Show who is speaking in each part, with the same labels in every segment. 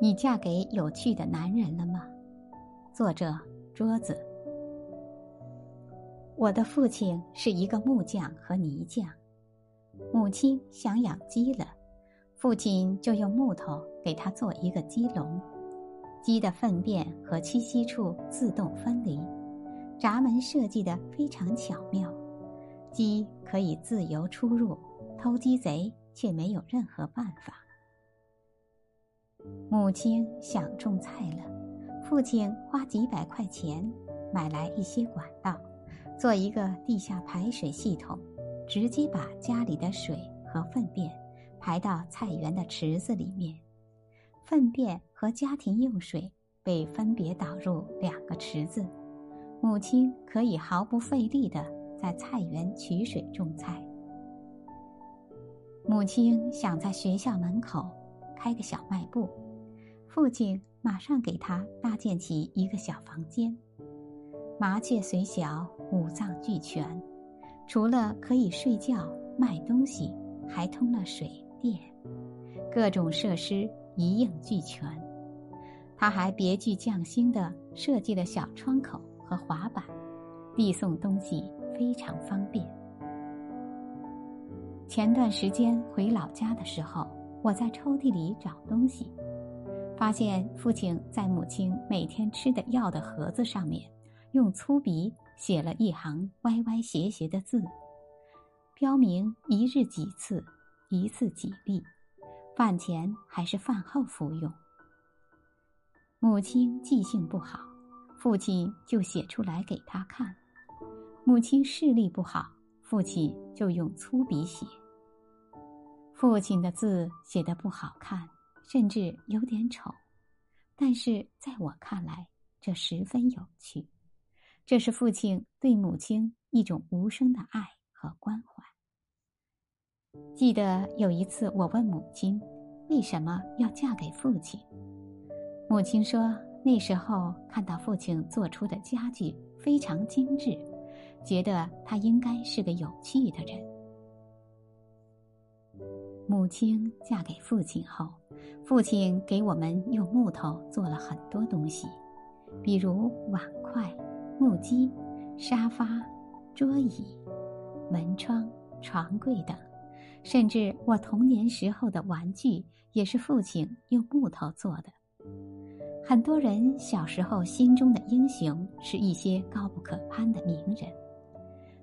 Speaker 1: 你嫁给有趣的男人了吗？作者：桌子。我的父亲是一个木匠和泥匠，母亲想养鸡了，父亲就用木头给他做一个鸡笼，鸡的粪便和栖息处自动分离，闸门设计的非常巧妙，鸡可以自由出入，偷鸡贼却没有任何办法。母亲想种菜了，父亲花几百块钱买来一些管道，做一个地下排水系统，直接把家里的水和粪便排到菜园的池子里面。粪便和家庭用水被分别导入两个池子，母亲可以毫不费力的在菜园取水种菜。母亲想在学校门口开个小卖部。父亲马上给他搭建起一个小房间，麻雀虽小，五脏俱全，除了可以睡觉、卖东西，还通了水电，各种设施一应俱全。他还别具匠心的设计了小窗口和滑板，递送东西非常方便。前段时间回老家的时候，我在抽屉里找东西。发现父亲在母亲每天吃的药的盒子上面，用粗笔写了一行歪歪斜斜的字，标明一日几次，一次几粒，饭前还是饭后服用。母亲记性不好，父亲就写出来给他看；母亲视力不好，父亲就用粗笔写。父亲的字写的不好看。甚至有点丑，但是在我看来，这十分有趣。这是父亲对母亲一种无声的爱和关怀。记得有一次，我问母亲为什么要嫁给父亲，母亲说那时候看到父亲做出的家具非常精致，觉得他应该是个有趣的人。母亲嫁给父亲后，父亲给我们用木头做了很多东西，比如碗筷、木屐、沙发、桌椅、门窗、床柜等，甚至我童年时候的玩具也是父亲用木头做的。很多人小时候心中的英雄是一些高不可攀的名人，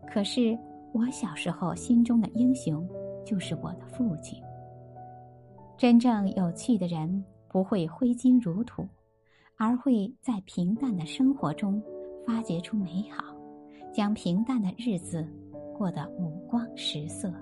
Speaker 1: 可是我小时候心中的英雄。就是我的父亲。真正有趣的人不会挥金如土，而会在平淡的生活中发掘出美好，将平淡的日子过得五光十色。